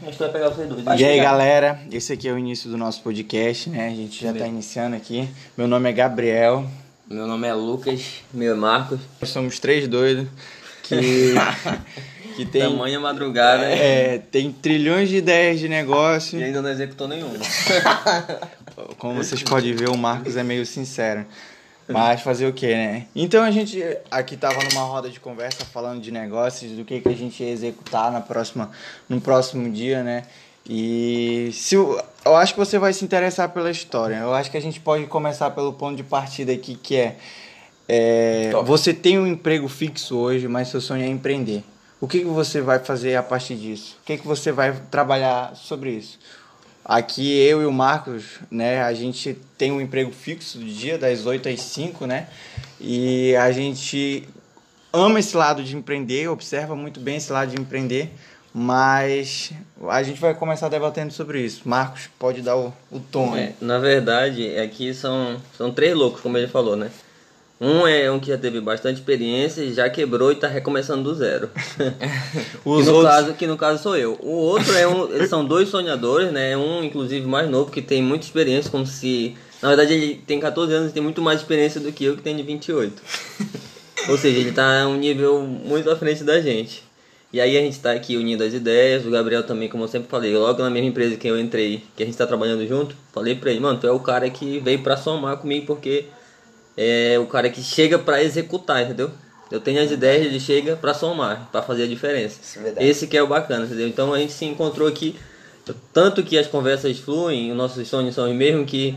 Que vai pegar vocês dois. E aí, galera, esse aqui é o início do nosso podcast, né? A gente já tá iniciando aqui. Meu nome é Gabriel. Meu nome é Lucas, meu é Marcos. Nós somos três doidos que, que tem, Tamanha madrugada é, tem trilhões de ideias de negócio. e ainda não executou nenhuma. Como vocês podem ver, o Marcos é meio sincero. Mas fazer o que, né? Então a gente aqui tava numa roda de conversa falando de negócios, do que, que a gente ia executar na próxima, no próximo dia, né? E se o- eu acho que você vai se interessar pela história. Eu acho que a gente pode começar pelo ponto de partida aqui, que é, é, você tem um emprego fixo hoje, mas seu sonho é empreender. O que, que você vai fazer a partir disso? O que, que você vai trabalhar sobre isso? Aqui eu e o Marcos, né, a gente tem um emprego fixo do dia, das 8 às 5, né? E a gente ama esse lado de empreender, observa muito bem esse lado de empreender, mas a gente vai começar debatendo sobre isso. Marcos, pode dar o, o tom. É, na verdade, aqui são, são três loucos, como ele falou, né? Um é um que já teve bastante experiência, já quebrou e tá recomeçando do zero. Os que, no outros- caso, que no caso sou eu. O outro é um. São dois sonhadores, né? Um, inclusive, mais novo, que tem muita experiência, como se. Na verdade, ele tem 14 anos e tem muito mais experiência do que eu, que tenho de 28. Ou seja, ele tá um nível muito à frente da gente. E aí a gente tá aqui unindo as ideias, o Gabriel também, como eu sempre falei, logo na mesma empresa que eu entrei, que a gente tá trabalhando junto, falei pra ele, mano, tu é o cara que veio pra somar comigo porque é o cara que chega pra executar, entendeu? Eu tenho as ideias, ele chega pra somar, pra fazer a diferença. É. Esse que é o bacana, entendeu? Então a gente se encontrou aqui, tanto que as conversas fluem, os nossos sonhos são os mesmos que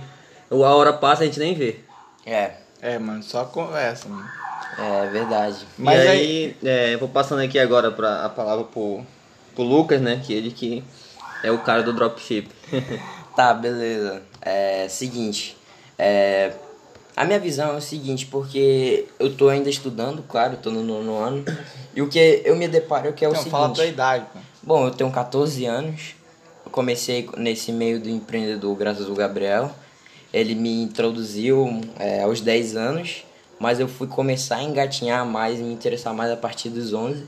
a hora passa e a gente nem vê. É, É, mano, só conversa, mano. é verdade. Mas e aí- aí, é, vou passando aqui agora pra, a palavra pro, pro Lucas, né? Que ele que é o cara do dropship. Tá, beleza. É seguinte, é, a minha visão é o seguinte, porque eu tô ainda estudando, claro, tô no nono ano, e o que eu me deparo é que é o Não, fala a tua seguinte. idade, pô. Bom, eu tenho 14 anos, eu comecei nesse meio do empreendedor graças ao Gabriel, ele me introduziu é, aos 10 anos, mas eu fui começar a engatinhar mais e me interessar mais a partir dos 11,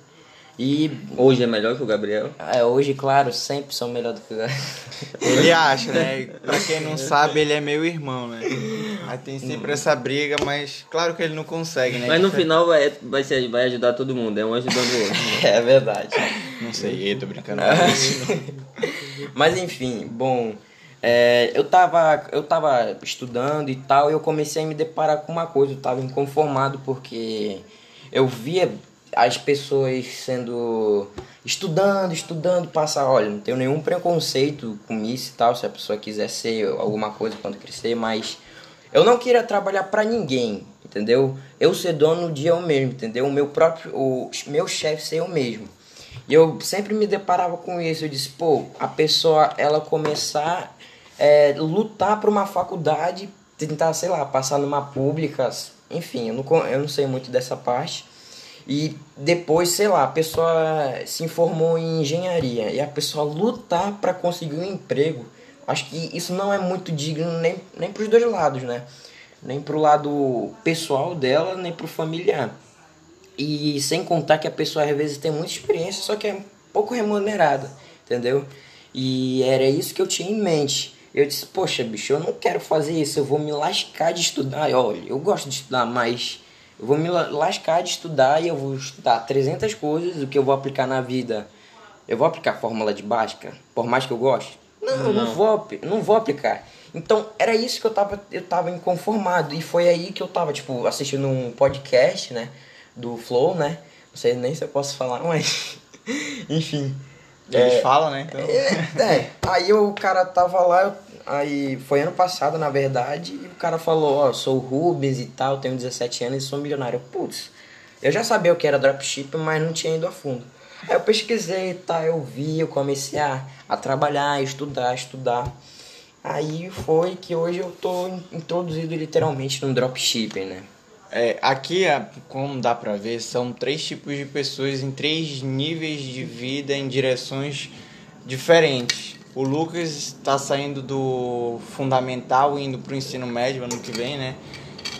e Hoje é melhor que o Gabriel. é, hoje, claro, sempre sou melhor do que o Ele acha, né? Pra quem não sabe, ele é meu irmão, né? Aí tem sempre essa briga, mas claro que ele não consegue, né? Mas no final vai, vai, ser, vai ajudar todo mundo, é um ajudando o outro. É verdade. Não sei, eu tô brincando. Mas enfim, bom, é, eu, tava, eu tava estudando e tal, e eu comecei a me deparar com uma coisa, eu tava inconformado porque eu via as pessoas sendo. estudando, estudando, passar, olha, não tenho nenhum preconceito com isso e tal, se a pessoa quiser ser alguma coisa quando crescer, mas eu não queria trabalhar pra ninguém, entendeu? Eu ser dono de eu mesmo, entendeu? O meu próprio, o meu chefe ser eu mesmo. E eu sempre me deparava com isso. Eu disse, pô, a pessoa ela começar é, lutar para uma faculdade, tentar, sei lá, passar numa pública, enfim, eu não, eu não sei muito dessa parte. E depois, sei lá, a pessoa se informou em engenharia e a pessoa lutar para conseguir um emprego. Acho que isso não é muito digno nem, nem para os dois lados, né? Nem pro lado pessoal dela, nem pro familiar. E sem contar que a pessoa às vezes tem muita experiência, só que é pouco remunerada, entendeu? E era isso que eu tinha em mente. Eu disse, poxa, bicho, eu não quero fazer isso, eu vou me lascar de estudar. Olha, eu gosto de estudar, mas eu vou me la- lascar de estudar e eu vou estudar 300 coisas, o que eu vou aplicar na vida. Eu vou aplicar fórmula de Bhaskara, por mais que eu goste? Não, não, vou, apli- não vou aplicar. Então, era isso que eu tava, eu tava inconformado. E foi aí que eu tava, tipo, assistindo um podcast, né? Do Flow, né? Não sei nem se eu posso falar, mas... Enfim. Eles falam, né? Então... É, é. aí o cara tava lá, aí foi ano passado, na verdade, e o cara falou, ó, sou o Rubens e tal, tenho 17 anos e sou milionário. Putz, eu já sabia o que era dropship, mas não tinha ido a fundo. Aí eu pesquisei e tal, eu vi, eu comecei a, a trabalhar, estudar, estudar. Aí foi que hoje eu tô in- introduzido literalmente no dropshipping, né? É, aqui, a- como dá pra ver, são três tipos de pessoas em três níveis de vida em direções diferentes. O Lucas está saindo do fundamental e indo pro ensino médio ano que vem, né?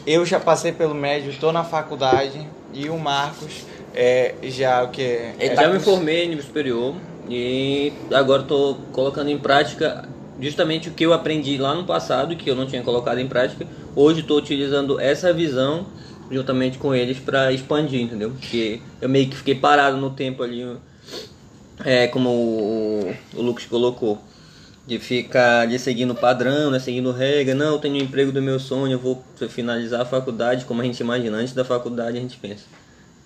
Eu já passei pelo médio, tô na faculdade e o Marcos é, já o que Eu tá já me com- formei em nível superior. E agora estou colocando em prática justamente o que eu aprendi lá no passado, que eu não tinha colocado em prática. Hoje estou utilizando essa visão juntamente com eles para expandir, entendeu? Porque eu meio que fiquei parado no tempo ali, é, como o, o Lucas colocou, de ficar de seguindo padrão, né, seguindo regra. Não, eu tenho o um emprego do meu sonho, eu vou finalizar a faculdade, como a gente imagina. Antes da faculdade a gente pensa,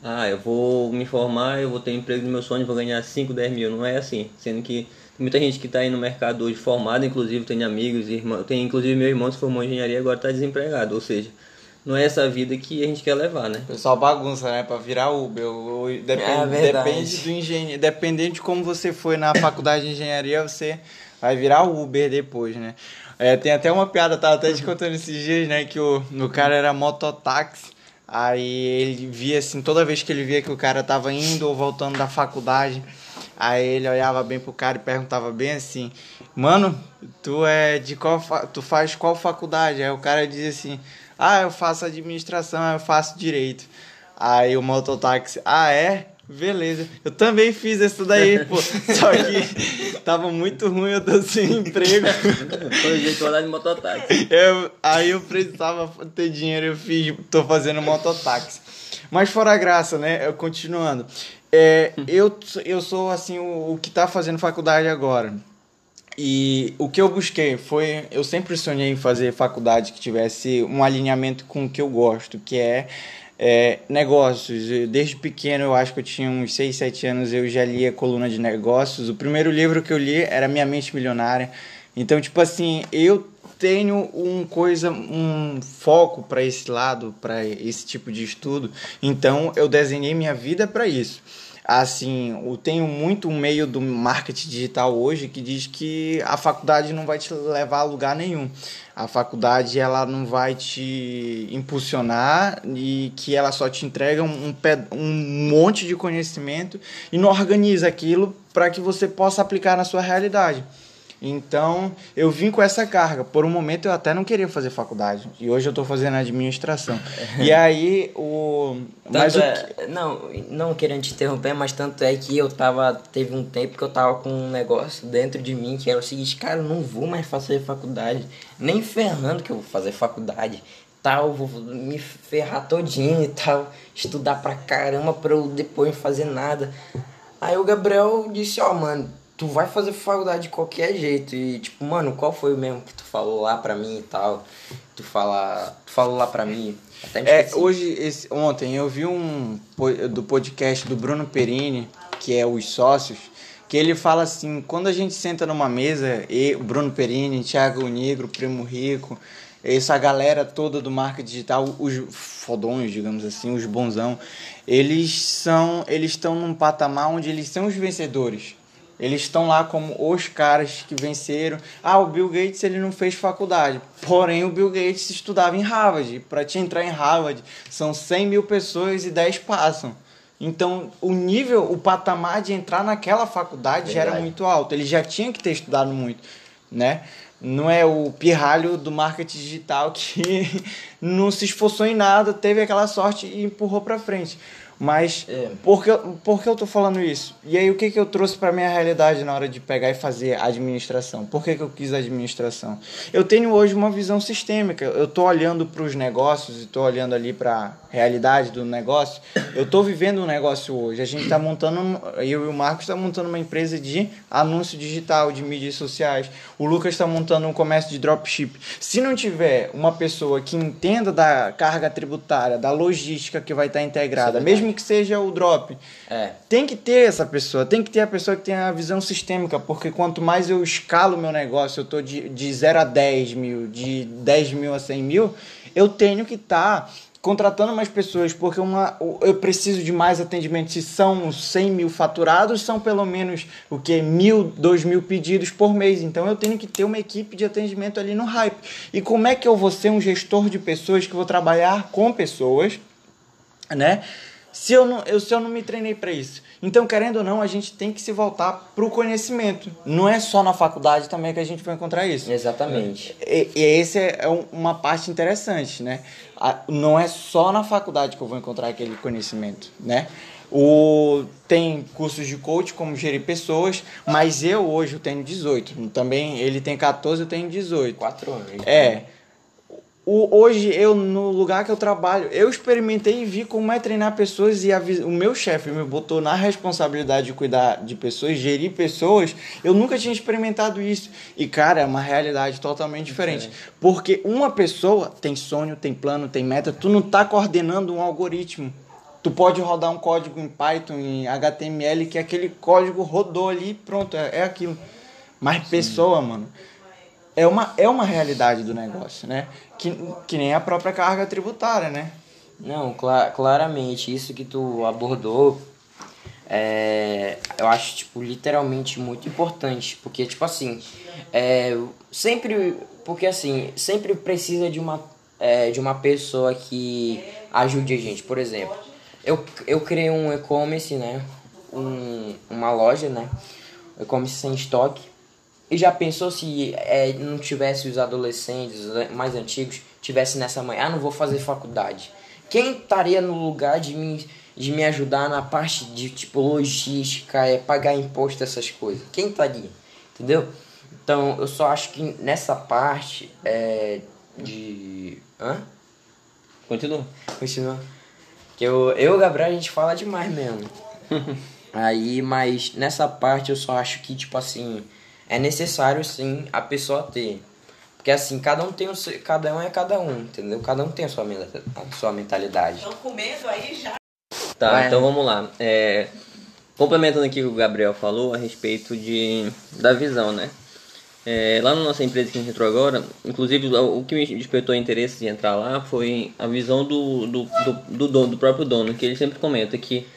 ah, eu vou me formar, eu vou ter o emprego do meu sonho, vou ganhar 5, 10 mil. Não é assim, sendo que muita gente que está aí no mercado hoje formado, inclusive tem amigos, irmãos, tem inclusive meu irmão se formou em engenharia agora está desempregado, ou seja, não é essa vida que a gente quer levar, né? O pessoal bagunça, né? Pra virar Uber. Depende, é depende do engenheiro. Dependendo de como você foi na faculdade de engenharia, você vai virar Uber depois, né? É, tem até uma piada, tava até te contando esses dias, né? Que o, o cara era mototáxi. Aí ele via assim, toda vez que ele via que o cara tava indo ou voltando da faculdade, aí ele olhava bem pro cara e perguntava bem assim: "Mano, tu é de qual tu faz qual faculdade?" Aí o cara dizia assim: ah, eu faço administração, eu faço direito. Aí o mototáxi, ah, é? Beleza. Eu também fiz isso daí, pô. Só que tava muito ruim, eu tô sem emprego. Foi jeito de de mototáxi. Eu, aí eu precisava ter dinheiro, eu fiz, tô fazendo mototáxi. Mas fora a graça, né? Eu, continuando. É, eu, eu sou, assim, o, o que tá fazendo faculdade agora. E o que eu busquei foi. Eu sempre sonhei em fazer faculdade que tivesse um alinhamento com o que eu gosto, que é, é negócios. Desde pequeno, eu acho que eu tinha uns 6, 7 anos, eu já lia coluna de negócios. O primeiro livro que eu li era Minha Mente Milionária. Então, tipo assim, eu tenho um coisa um foco para esse lado para esse tipo de estudo então eu desenhei minha vida para isso assim, eu tenho muito um meio do marketing digital hoje que diz que a faculdade não vai te levar a lugar nenhum. A faculdade ela não vai te impulsionar e que ela só te entrega um, um monte de conhecimento e não organiza aquilo para que você possa aplicar na sua realidade. Então, eu vim com essa carga. Por um momento eu até não queria fazer faculdade. E hoje eu estou fazendo administração. e aí o mas o é, não, não querendo te interromper, mas tanto é que eu tava teve um tempo que eu tava com um negócio dentro de mim que era o seguinte, cara, eu não vou mais fazer faculdade, nem ferrando que eu vou fazer faculdade. Tal, vou me ferrar todinho e tal, estudar pra caramba pra eu depois não fazer nada. Aí o Gabriel disse, ó, oh, mano, tu vai fazer faculdade de qualquer jeito. E, tipo, mano, qual foi o mesmo que tu falou lá pra mim e tal? Tu, fala, tu falou lá pra mim. é, hoje, esse, ontem, eu vi um do podcast do Bruno Perini, que é Os Sócios, que ele fala assim, quando a gente senta numa mesa, e o Bruno Perini, Thiago Negro, Primo Rico, essa galera toda do marketing digital, os fodões, digamos assim, os bonzão, eles são, eles estão num patamar onde eles são os vencedores. Eles estão lá como os caras que venceram. Ah, o Bill Gates ele não fez faculdade. Porém, o Bill Gates estudava em Harvard. Para te entrar em Harvard, são 100 mil pessoas e 10 passam. Então, o nível, o patamar de entrar naquela faculdade Verdade. já era muito alto. Ele já tinha que ter estudado muito, né? Não é o pirralho do marketing digital que não se esforçou em nada, teve aquela sorte e empurrou para frente. Mas é. por, que, por que eu tô falando isso? E aí o que, que eu trouxe para minha realidade na hora de pegar e fazer administração? Por que, que eu quis administração? Eu tenho hoje uma visão sistêmica. Eu tô olhando para os negócios e tô olhando ali para realidade do negócio. Eu tô vivendo um negócio hoje. A gente está montando, eu e o Marcos está montando uma empresa de anúncio digital, de mídias sociais. O Lucas está montando um comércio de dropship. Se não tiver uma pessoa que entenda da carga tributária, da logística que vai estar tá integrada, mesmo mesmo que seja o drop. É. Tem que ter essa pessoa, tem que ter a pessoa que tem a visão sistêmica, porque quanto mais eu escalo meu negócio, eu tô de, de 0 a 10 mil, de 10 mil a 100 mil, eu tenho que estar tá contratando mais pessoas, porque uma, eu preciso de mais atendimento. Se são 100 mil faturados, são pelo menos o que? Mil, dois mil pedidos por mês. Então eu tenho que ter uma equipe de atendimento ali no hype. E como é que eu vou ser um gestor de pessoas que vou trabalhar com pessoas, né? Se eu não, eu, se eu não me treinei para isso. Então, querendo ou não, a gente tem que se voltar para o conhecimento. Não é só na faculdade também que a gente vai encontrar isso. Exatamente. E, e esse é uma parte interessante, né? não é só na faculdade que eu vou encontrar aquele conhecimento, né? O, tem cursos de coach, como gerir pessoas, mas eu hoje eu tenho 18. Também ele tem 14, eu tenho 18. Quatro anos. É. O, hoje eu, no lugar que eu trabalho, eu experimentei e vi como é treinar pessoas e a, o meu chefe me botou na responsabilidade de cuidar de pessoas, gerir pessoas. Eu nunca tinha experimentado isso. E, cara, é uma realidade totalmente diferente. Porque uma pessoa tem sonho, tem plano, tem meta, tu não tá coordenando um algoritmo. Tu pode rodar um código em Python, em HTML, que aquele código rodou ali pronto, é, é aquilo. Mas pessoa, mano, é uma, é uma realidade do negócio, né? Que, que nem a própria carga tributária, né? Não, cla- claramente, isso que tu abordou, é, eu acho, tipo, literalmente muito importante. Porque, tipo assim, é, sempre, porque assim, sempre precisa de uma, é, de uma pessoa que ajude a gente. Por exemplo, eu, eu criei um e-commerce, né? Um, uma loja, né? E-commerce sem estoque. E já pensou se é, não tivesse os adolescentes mais antigos, tivesse nessa manhã, ah, não vou fazer faculdade. Quem estaria no lugar de me, de me ajudar na parte de tipo logística, é, pagar imposto, essas coisas? Quem estaria? Entendeu? Então eu só acho que nessa parte é, de. Hã? Continua. Continua. Que eu, eu e o Gabriel a gente fala demais mesmo. Aí, mas nessa parte eu só acho que, tipo assim, é necessário sim a pessoa ter. Porque assim, cada um tem o seu, cada um é cada um, entendeu? Cada um tem a sua, a sua mentalidade. Estão com medo aí já? Tá, Vai. então vamos lá. É, complementando aqui o que o Gabriel falou a respeito de, da visão, né? É, lá na nossa empresa que a gente entrou agora, inclusive o o que me despertou interesse de entrar lá foi a visão do, do, do, do dono, do próprio dono, que ele sempre comenta que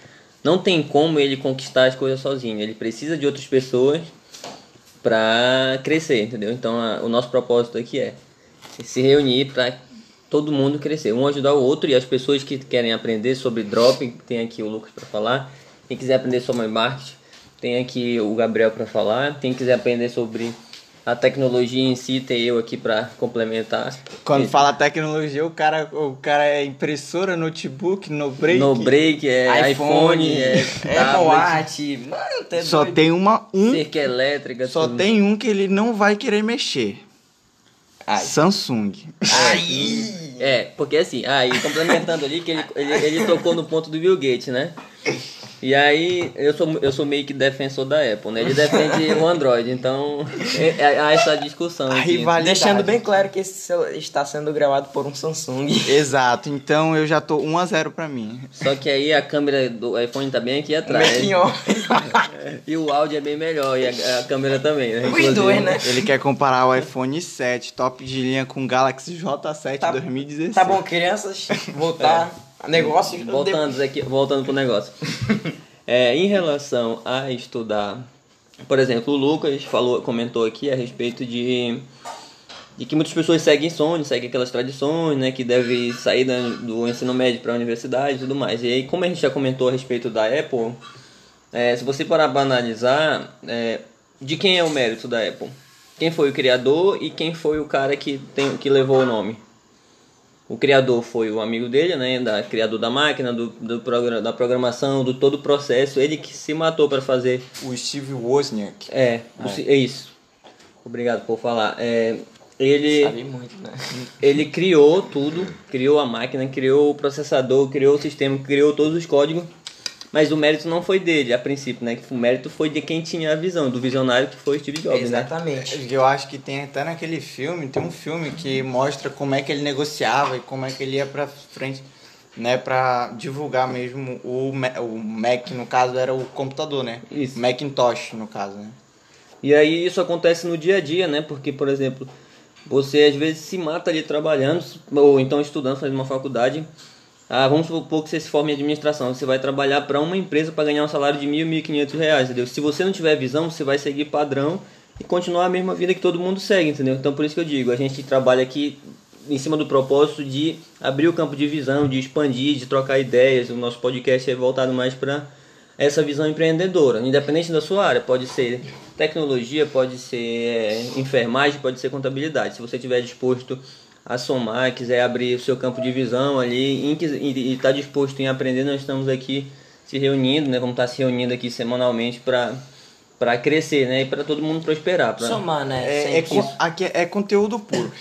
não tem como ele conquistar as coisas sozinho, ele precisa de outras pessoas para crescer, entendeu? Então a- o nosso propósito aqui é se reunir para todo mundo crescer, um ajudar o outro e as pessoas que querem aprender sobre drop, tem aqui o Lucas para falar. Quem quiser aprender sobre marketing, tem aqui o Gabriel para falar. Quem quiser aprender sobre a tecnologia em si, tem eu aqui para complementar. Quando fala tecnologia, o cara, o cara é impressora, notebook, no break. no break é iPhone, é Apple tablet, mano, tá Só doido. tem uma, um, cerca elétrica, só tudo. tem um que ele não vai querer mexer. Ai. Samsung. Ai. É, porque assim, aí complementando ali que ele, ele, ele tocou no ponto do Bill Gates, né? E aí eu sou, eu sou meio que defensor da Apple, né? Ele defende o Android, então é- é- há essa discussão. A aqui. rivalidade. Deixando bem claro que esse celular está sendo gravado por um Samsung. Exato, então eu já tô 1 a 0 pra mim. Só que aí a câmera do iPhone tá bem aqui atrás. E o áudio é bem melhor, e a, a câmera também, né? Os Inclusive. dois, né? Ele quer comparar o iPhone 7, top de linha, com o Galaxy J7 Tá- 2016. Tá bom, crianças, voltar a negócio. Voltando aqui, voltando pro negócio. É, em relação a estudar, por exemplo, o Lucas falou, comentou aqui a respeito de, de que muitas pessoas seguem sonhos, seguem aquelas tradições, né, que deve sair da- do ensino médio para a universidade e tudo mais. E aí, como a gente já comentou a respeito da Apple, é, se você parar para analisar, é, de quem é o mérito da Apple? Quem foi o criador e quem foi o cara que, tem, que levou o nome? O criador foi o amigo dele, né? Da, criador da máquina, do, do progra- da programação, do todo o processo. Ele que se matou para fazer. O Steve Wozniak. É, o si- é isso. Obrigado por falar. É, ele, Sabe muito, né? ele criou tudo, criou a máquina, criou o processador, criou o sistema, criou todos os códigos. Mas o mérito não foi dele, a princípio, né? O mérito foi de quem tinha a visão, do visionário que foi Steve Jobs, né? Exatamente. Eu acho que tem até naquele filme, tem um filme que mostra como é que ele negociava e como é que ele ia pra frente, né, pra divulgar mesmo o, o Mac, no caso era o computador, né? Isso. Macintosh, no caso, né? E aí isso acontece no dia a dia, né? Porque, por exemplo, você às vezes se mata ali trabalhando, ou então estudando, fazendo uma faculdade. Ah, vamos supor que você se forme em administração. Você vai trabalhar para uma empresa para ganhar um salário de mil, mil quinhentos reais, entendeu? Se você não tiver visão, você vai seguir padrão e continuar a mesma vida que todo mundo segue, entendeu? Então por isso que eu digo, a gente trabalha aqui em cima do propósito de abrir o campo de visão, de expandir, de trocar ideias. O nosso podcast é voltado mais para essa visão empreendedora, independente da sua área. Pode ser tecnologia, pode ser é, enfermagem, pode ser contabilidade. Se você estiver disposto a somar, quiser abrir o seu campo de visão ali e está disposto em aprender, nós estamos aqui se reunindo, né? Vamos estar se reunindo aqui semanalmente para para crescer, né? E para todo mundo prosperar. Pra... Somar, né? É, é, aqui é, é conteúdo puro.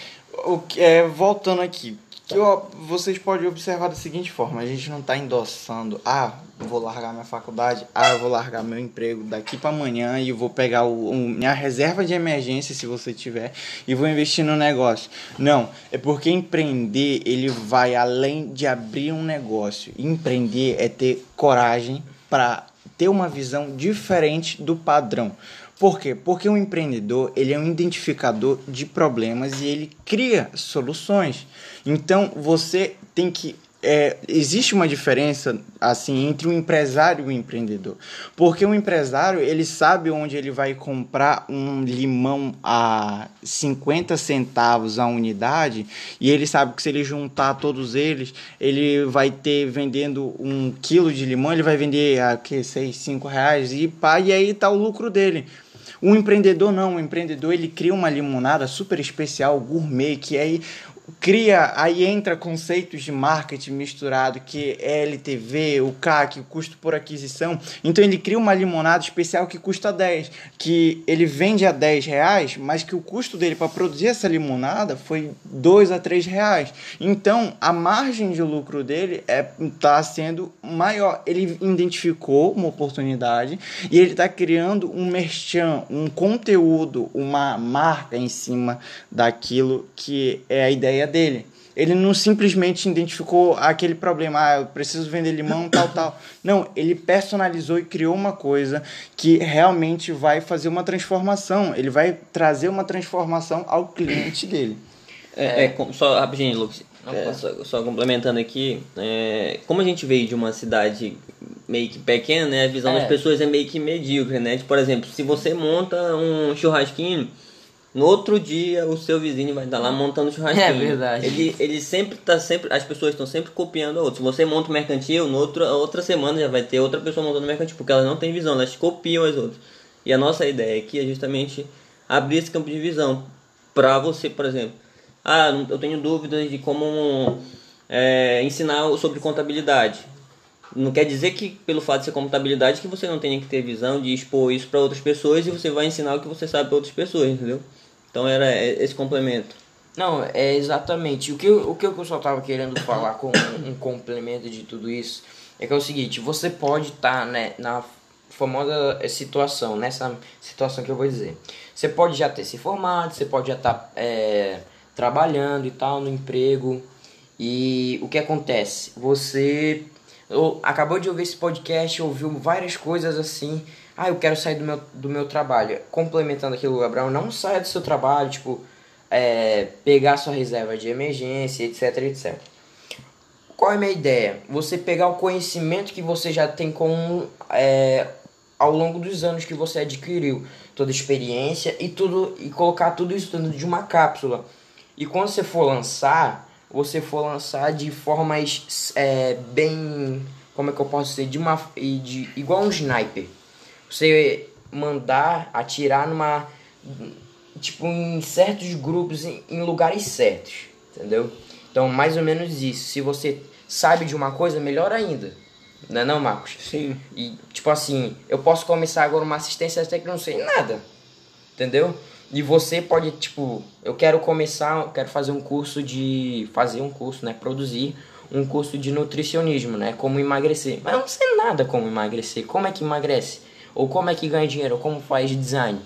O que- é, voltando aqui, que eu- vocês podem observar da seguinte forma: a gente não está endossando, ah, vou largar minha faculdade, ah, vou largar meu emprego daqui para amanhã e vou pegar o, o- minha reserva de emergência, se você tiver, e vou investir no negócio. Não, é porque empreender ele vai além de abrir um negócio. Empreender é ter coragem para ter uma visão diferente do padrão. Por quê? Porque o empreendedor ele é um identificador de problemas e ele cria soluções. Então você tem que é, existe uma diferença assim entre o empresário e o empreendedor, porque o empresário ele sabe onde ele vai comprar um limão a 50 centavos a unidade e ele sabe que se ele juntar todos eles ele vai ter vendendo um quilo de limão ele vai vender a que seis cinco reais e pá, e aí tá o lucro dele. O empreendedor não, o empreendedor ele cria uma limonada super especial, gourmet, que aí cria, aí entra conceitos de marketing misturado, que é LTV, o CAC, o custo por aquisição. Então ele cria uma limonada especial que custa 10, que ele vende a 10 reais, mas que o custo dele para produzir essa limonada foi 2 a 3 reais. Então a margem de lucro dele é tá sendo maior. Ele identificou uma oportunidade e ele está criando um merchan, um conteúdo, uma marca em cima daquilo que é a ideia dele. Ele não simplesmente identificou aquele problema, ah, eu preciso vender limão, tal, tal. Não, ele personalizou e criou uma coisa que realmente vai fazer uma transformação. Ele vai trazer uma transformação ao cliente dele. É, é, só rapidinho, Lucas. É, só, só complementando aqui, é, como a gente veio de uma cidade meio que pequena, né, a visão É. das pessoas é meio que medíocre, né? Tipo, por exemplo, se você monta um churrasquinho, no outro dia o seu vizinho vai estar lá montando churrasquinho. É verdade. Ele, ele sempre tá sempre, as pessoas estão sempre copiando a outra. Se você monta um mercantil, no outro, outra semana já vai ter outra pessoa montando mercantil, porque elas não têm visão, elas copiam as outras. E a nossa ideia aqui é justamente abrir esse campo de visão para você, por exemplo. Ah, eu tenho dúvidas de como é, ensinar sobre contabilidade. Não quer dizer que pelo fato de ser contabilidade que você não tenha que ter visão de expor isso para outras pessoas e você vai ensinar o que você sabe para outras pessoas, entendeu? Então era esse complemento. Não, é exatamente. O que, eu- o que eu só tava querendo falar com um, complemento de tudo isso é que é o seguinte, você pode estar né, na famosa situação, nessa situação que eu vou dizer. Você pode já ter se formado, você pode já estar é, trabalhando e tal, no emprego. E o que acontece? Você ou- acabou de ouvir esse podcast, ouviu várias coisas assim. Ah, eu quero sair do meu, do meu trabalho. Complementando aquilo, Abraão, não saia do seu trabalho, tipo, é, pegar sua reserva de emergência, etc, etc. Qual é a minha ideia? Você pegar o conhecimento que você já tem com é, ao longo dos anos que você adquiriu, toda a experiência e tudo e colocar tudo isso dentro de uma cápsula. E quando você for lançar, você for lançar de formas é, bem, como é que eu posso dizer, de uma de igual um sniper. Você mandar atirar numa tipo em certos grupos em, em lugares certos, entendeu? Então, mais ou menos isso. Se você sabe de uma coisa, melhor ainda. Não é não, Marcos? Sim. E, tipo assim, eu posso começar agora uma assistência até que não sei nada. Entendeu? E você pode, tipo, eu quero começar, eu quero fazer um curso de. Fazer um curso, né? Produzir um curso de nutricionismo, né? Como emagrecer. Mas eu não sei nada como emagrecer. Como é que emagrece? Ou como é que ganha dinheiro? Ou como faz design?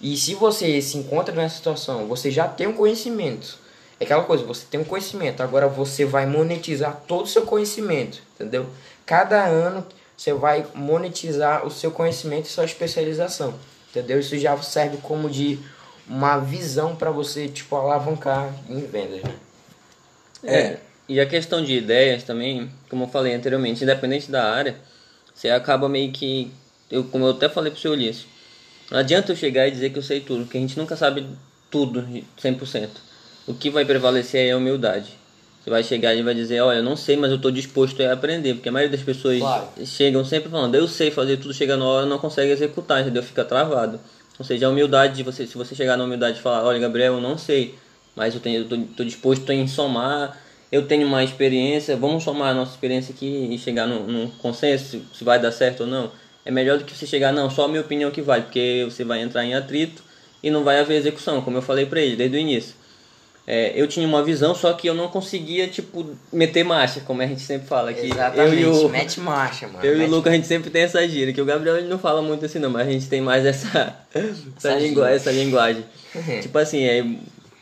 E se você se encontra nessa situação, você já tem um conhecimento. É aquela coisa, você tem um conhecimento, agora você vai monetizar todo o seu conhecimento, entendeu? Cada ano você vai monetizar o seu conhecimento e sua especialização, entendeu? Isso já serve como de uma visão para você, tipo, alavancar em vendas, né? É. E a questão de ideias também, como eu falei anteriormente, independente da área, você acaba meio que. Eu, como eu até falei pro seu Ulisses, não adianta eu chegar e dizer que eu sei tudo, porque a gente nunca sabe tudo 100%. O que vai prevalecer é a humildade. Você vai chegar e vai dizer, olha, eu não sei, mas eu estou disposto a aprender, porque a maioria das pessoas Claro. chegam sempre falando, eu sei fazer tudo, chega na hora não consegue executar, entendeu? Fica travado. Ou seja, a humildade de você, se você chegar na humildade e falar, olha, Gabriel, eu não sei, mas eu tô disposto em somar eu tenho mais experiência, vamos somar a nossa experiência aqui e chegar num, num consenso se, se vai dar certo ou não. É melhor do que você chegar, não, só a minha opinião que vale, porque você vai entrar em atrito e não vai haver execução, como eu falei pra ele desde o início. É, eu tinha uma visão, só que eu não conseguia, tipo, meter marcha, como a gente sempre fala. Que Exatamente, eu e o, mete marcha, mano. eu e mete o Luca, a gente sempre tem essa gíria, que o Gabriel ele não fala muito assim não, mas a gente tem mais essa, essa, gíria. essa linguagem. tipo assim, é,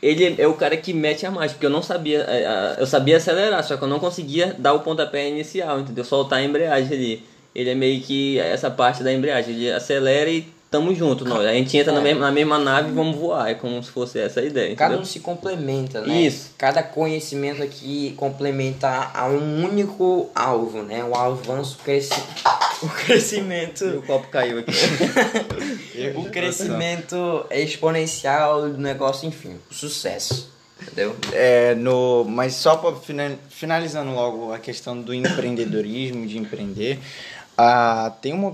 ele é o cara que mete a marcha, porque eu não sabia, é, eu sabia acelerar, só que eu não conseguia dar o pontapé inicial, entendeu? Soltar a embreagem ali. Ele é meio que essa parte da embreagem, ele acelera e tamo junto, nós. A gente entra na, É. mesma, na mesma nave e vamos voar, é como se fosse essa a ideia, Cada entendeu? um se complementa, né? Isso. Cada conhecimento aqui complementa a um único alvo, né? O avanço, o, cresci... o crescimento. O copo caiu aqui. o crescimento exponencial do negócio, enfim, o sucesso. Entendeu? É, no, mas só para finalizando logo a questão do empreendedorismo, de empreender, ah, tem uma,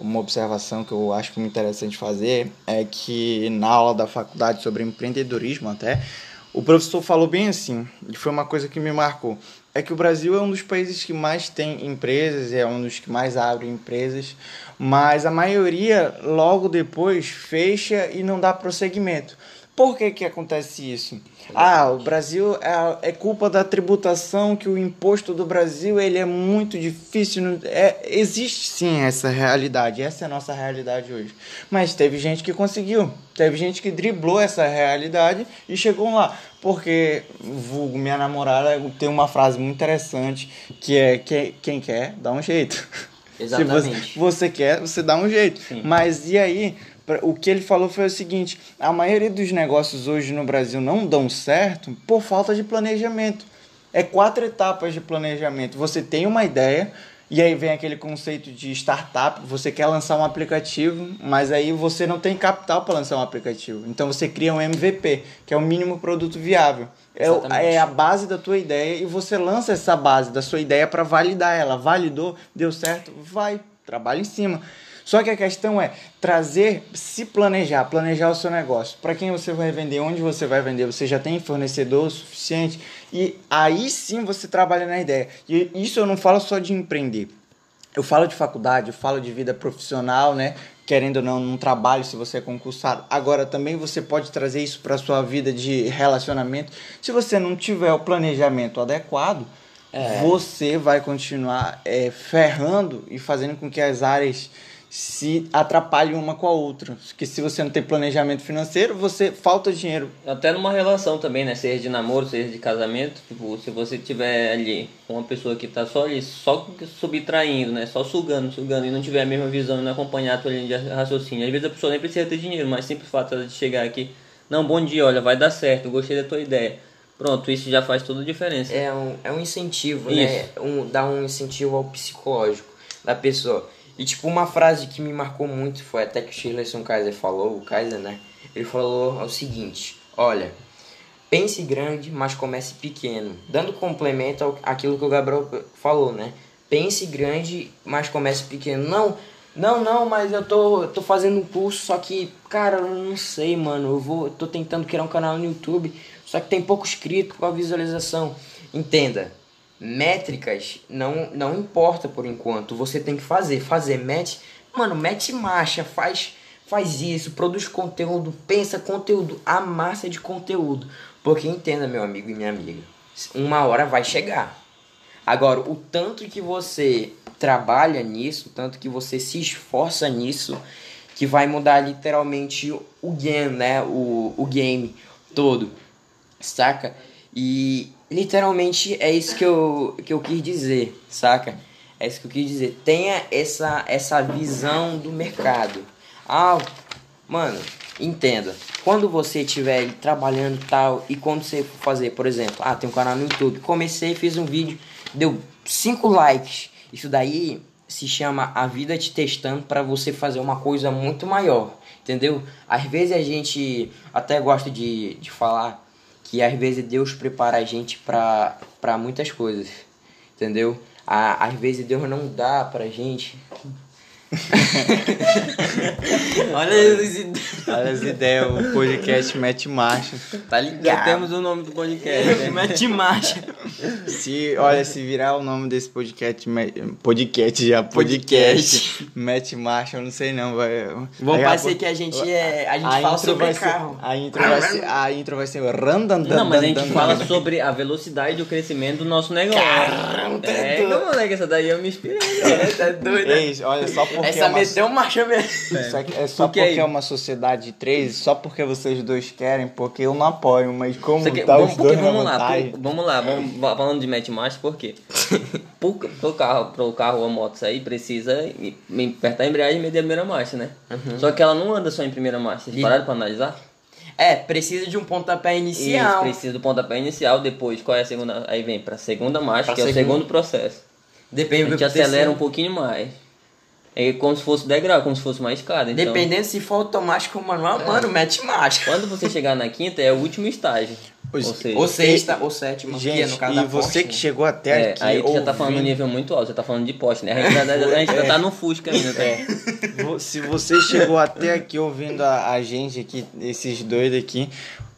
uma observação que eu acho muito interessante fazer, é que na aula da faculdade sobre empreendedorismo até, o professor falou bem assim, e foi uma coisa que me marcou, é que o Brasil é um dos países que mais tem empresas, é um dos que mais abre empresas, mas a maioria logo depois fecha e não dá prosseguimento. Por que que acontece isso? Ah, o Brasil é, é culpa da tributação, que o imposto do Brasil ele é muito difícil. É, existe sim essa realidade, essa é a nossa realidade hoje. Mas teve gente que conseguiu, teve gente que driblou essa realidade e chegou lá. Porque, vulgo, minha namorada tem uma frase muito interessante que é que, quem quer, dá um jeito. Se você, Exatamente. você quer, você dá um jeito. Sim. Mas e aí? O que ele falou foi o seguinte: a maioria dos negócios hoje no Brasil não dão certo por falta de planejamento. É quatro etapas de planejamento. Você tem uma ideia, e aí vem aquele conceito de startup. Você quer lançar um aplicativo, mas aí você não tem capital para lançar um aplicativo. Então você cria um MVP, que é o mínimo produto viável. É, Exatamente. é a base da tua ideia e você lança essa base da sua ideia para validar ela. Validou, deu certo, vai, trabalha em cima. Só que a questão é trazer, se planejar, planejar o seu negócio. Para quem você vai vender, onde você vai vender, você já tem fornecedor suficiente e aí sim você trabalha na ideia. E isso eu não falo só de empreender. Eu falo de faculdade, eu falo de vida profissional, né? Querendo ou não, num trabalho, se você é concursado. Agora, também você pode trazer isso para sua vida de relacionamento. Se você não tiver o planejamento adequado, É. você vai continuar é, ferrando e fazendo com que as áreas se atrapalhem uma com a outra. Porque se você não tem planejamento financeiro, você falta dinheiro. Até numa relação também, né? Seja de namoro, seja de casamento. Tipo, se você tiver ali com uma pessoa que tá só ali, só subtraindo, né? Só sugando, sugando e não tiver a mesma visão e não acompanhar a tua linha de raciocínio. Às vezes a pessoa nem precisa ter dinheiro, mas simples fato de chegar aqui. Não, bom dia, olha, vai dar certo, gostei da tua ideia. Pronto, isso já faz toda a diferença. É um, é um incentivo, né? Um, dá um incentivo ao psicológico da pessoa. E tipo, uma frase que me marcou muito foi até que o Shirleyson Kaiser falou, o Kaiser, né? Ele falou o seguinte, olha, pense grande, mas comece pequeno. Dando complemento ao, àquilo que o Gabriel falou, né? Pense grande, mas comece pequeno. Não, não, não, mas eu tô, tô fazendo um curso, só que, cara, eu não sei, mano. Eu vou, tô tentando criar um canal no YouTube, só que tem pouco inscrito com a visualização. Entenda, métricas não, não importa por enquanto. Você tem que fazer, fazer, mete, mano, mete marcha, faz, faz isso, produz conteúdo, pensa conteúdo, a massa de conteúdo. Porque entenda, meu amigo e minha amiga, uma hora vai chegar. Agora, o tanto que você trabalha nisso, tanto que você se esforça nisso, que vai mudar literalmente o game, né? O, o game todo, saca? E literalmente é isso que eu, que eu quis dizer, saca? É isso que eu quis dizer. Tenha essa, essa visão do mercado. Ah, mano, entenda. Quando você estiver trabalhando tal, e quando você fazer, por exemplo, ah, tem um canal no YouTube, comecei, fiz um vídeo, deu 5 likes. Isso daí se chama a vida te testando para você fazer uma coisa muito maior, entendeu? Às vezes a gente até gosta de, de falar que às vezes Deus prepara a gente para muitas coisas, entendeu? À- Às vezes Deus não dá pra gente Olha as ideias. Olha as ideias, o podcast mete marcha. Tá Já ligado? temos o nome do podcast. né? Mete marcha. Se, olha, se virar o nome desse podcast, me- podcast já, podcast, mete marcha, eu não sei não, vai. Vão a parecer que a gente é. A gente a fala intro sobre vai ser- carro. a intro vai ser, a intro vai ser randan Não, mas a gente fala sobre a velocidade do crescimento do nosso negócio. Caramba, tá é, moleque, essa daí eu me inspirei. Tá doido? né? Ei, olha, só porque Essa é uma, meteu marcha mesmo. isso aqui é só Porque porque aí- é uma sociedade de três, só porque vocês dois querem, porque eu não apoio, mas como Isso aqui- tá vamos, os porque dois na vamos lá, vantagem... por- vamos lá, vamos falando de match marcha, por quê? pro, pro carro, pro carro ou a moto sair, precisa apertar a embreagem e meter a primeira marcha, né? Só que ela não anda só em primeira marcha. Vocês E- pararam pra analisar? É, precisa de um pontapé Isso, inicial. precisa do pontapé inicial, depois qual é a segunda. Aí vem pra segunda marcha, Pra que é o segunda. segundo processo. Depende A do gente que acelera um pouquinho mais. É como se fosse degrau, como se fosse uma escada. Então, Dependendo se for automático ou manual, mano, mete marcha. quando você chegar na quinta, é o último estágio. Os- Ou seja, Ou sexta, ou sétima, que é Gente, no caso e da você Porsche, que né? chegou até é, aqui aí tu já tá falando um ouvindo- nível muito alto, você tá falando de poste, né? A gente ainda, a gente ainda tá no Fusca ainda, tá? É. Se você chegou até aqui ouvindo a, a gente aqui, esses dois aqui,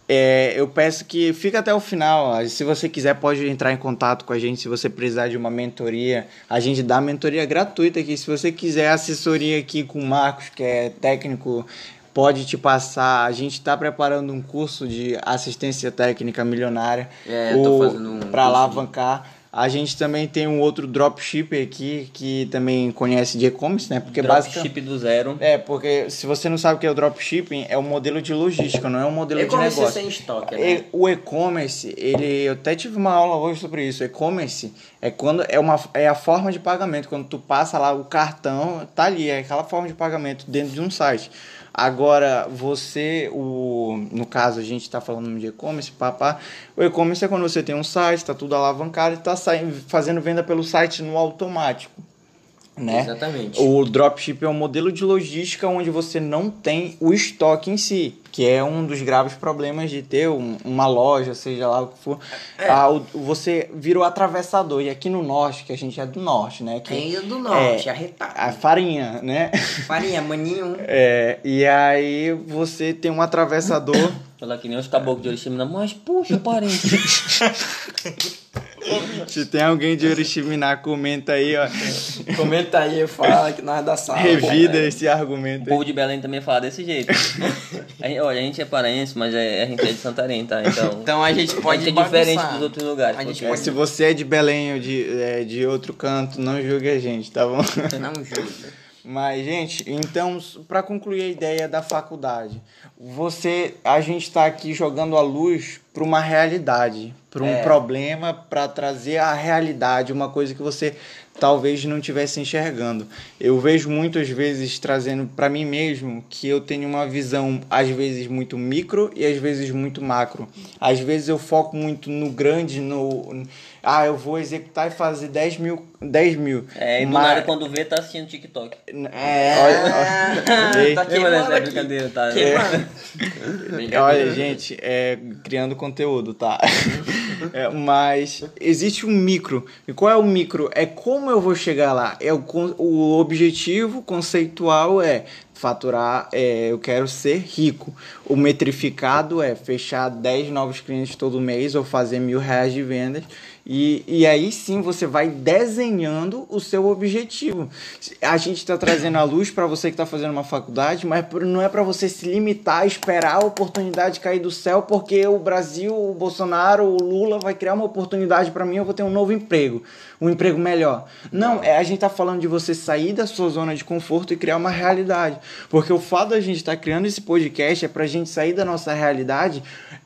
é, eu peço que fique até o final. Se você quiser, pode entrar em contato com a gente. Se você precisar de uma mentoria, a gente dá mentoria gratuita aqui. Se você quiser assessoria aqui com o Marcos, que é técnico, pode te passar. A gente está preparando um curso de assistência técnica milionária É, um para curso de- alavancar. A gente também tem um outro dropshipper aqui que também conhece de e-commerce, né? Porque Dropship do zero. é, porque se você não sabe o que é o dropshipping, é um modelo de logística, não é um modelo de negócio. sem estoque, né? O e-commerce, ele, eu até tive uma aula hoje sobre isso. E-commerce é quando é uma é a forma de pagamento, quando tu passa lá o cartão, tá ali, é aquela forma de pagamento dentro de um site. Agora, você, o, no caso, a gente está falando de e-commerce, papá. O e-commerce é quando você tem um site, está tudo alavancado e está fazendo venda pelo site no automático. Né? Exatamente. O dropship é um modelo de logística onde você não tem o estoque em si, que é um dos graves problemas de ter um- uma loja, seja lá o que for. É. Ah, o- você vira o atravessador. E aqui no norte, que a gente é do norte, né? Que Ainda do norte, é, arretado. a farinha, né? Farinha, maninho. É, e aí você tem um atravessador. Falar que nem os caboclos de Oriximiná, mas puxa, parente. Se tem alguém de Oriximiná, comenta aí, ó. Comenta aí, fala que nós da sala. Revida esse O argumento aí. povo de Belém também fala desse jeito. A gente, olha, a gente é paraense, mas é- a gente é de Santarém, tá? Então, Então a gente pode a gente é diferente dos outros lugares. A gente pode- se você é de Belém ou de, é, de outro canto, não julgue a gente, tá bom? Não julga. Mas, gente, então, para concluir a ideia da faculdade, você, a gente está aqui jogando a luz para uma realidade, para um É. problema, para trazer a realidade, uma coisa que você talvez não estivesse enxergando. Eu vejo muitas vezes trazendo para mim mesmo que eu tenho uma visão às vezes muito micro e às vezes muito macro. Às vezes eu foco muito no grande, no ah, eu vou executar e fazer 10 mil. 10 mil. É, e do Mas- nada quando vê, tá assistindo TikTok. é, olha, olha, ei, tá queimando essa é aqui. brincadeira, tá? Queimando. olha, gente, é, criando conteúdo, tá? É, mas existe um micro. E qual é o micro? É como eu vou chegar lá. É o, o objetivo conceitual é faturar, é, eu quero ser rico. O metrificado é fechar 10 novos clientes todo mês ou fazer mil reais de vendas. E, e aí sim você vai desenhando o seu objetivo. A gente está trazendo a luz para você que está fazendo uma faculdade, mas não é para você se limitar a esperar a oportunidade cair do céu, porque o Brasil, o Bolsonaro, o Lula vai criar uma oportunidade para mim, eu vou ter um novo emprego, um emprego melhor. Não, é, a gente está falando de você sair da sua zona de conforto e criar uma realidade. Porque o fato da gente estar criando esse podcast é para a gente sair da nossa realidade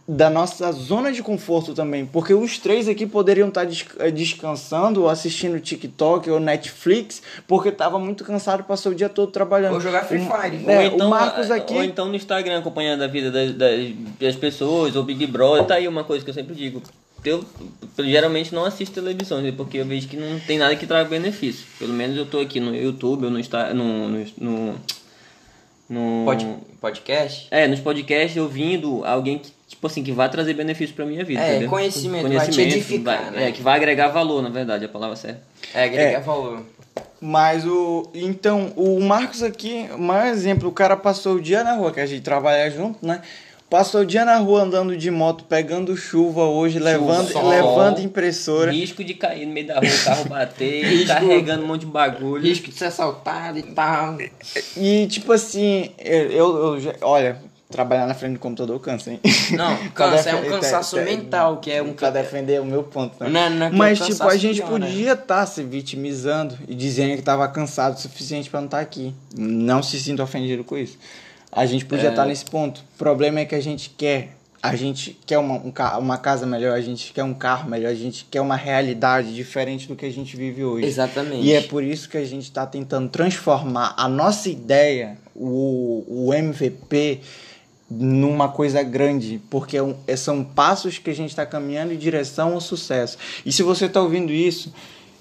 da nossa zona de conforto também, porque os três aqui poderiam estar des- eh, descansando ou assistindo TikTok ou Netflix, porque tava muito cansado, passou o dia todo trabalhando. Ou jogar Free O- Fire. É, ou, então, o Marcos aqui ou então no Instagram, acompanhando a vida das, das, das pessoas, ou Big Brother, tá aí uma coisa que eu sempre digo. Eu geralmente não assisto televisão, né, porque eu vejo que não tem nada que traga benefício. Pelo menos eu tô aqui no YouTube ou no, Insta- no, no, no, no Pod, podcast? É, nos podcasts ouvindo alguém que, tipo assim, que vai trazer benefício pra minha vida. É, entendeu? conhecimento, vai te edificar, vai- né? É, que vai agregar valor, na verdade, a palavra certa. É, agregar É. valor. Mas o. Então, o Marcos aqui, o maior exemplo, o cara passou o dia na rua, que a gente trabalha junto, né? Passou o dia na rua andando de moto, pegando chuva hoje, levando, sol. levando impressora. Risco de cair no meio da rua, o carro bater, carregando um monte de bagulho. Risco de ser assaltado e tal. E tipo assim, eu, eu já- olha, trabalhar na frente do computador cansa, hein? Não, cansa, é um defe- cansaço tá- mental, que é um pra defender o meu ponto, né? Não, não é Mas tipo, a gente pior, né? podia estar se vitimizando e dizendo que tava cansado o suficiente pra não estar aqui. Não se sinta ofendido com isso. A gente podia É. estar nesse ponto. O problema é que a gente quer. A gente quer uma, um uma casa melhor, a gente quer um carro melhor, a gente quer uma realidade diferente do que a gente vive hoje. Exatamente. E é por isso que a gente está tentando transformar a nossa ideia, o, o MVP, numa coisa grande, porque é é- são passos que a gente está caminhando em direção ao sucesso. E se você está ouvindo isso,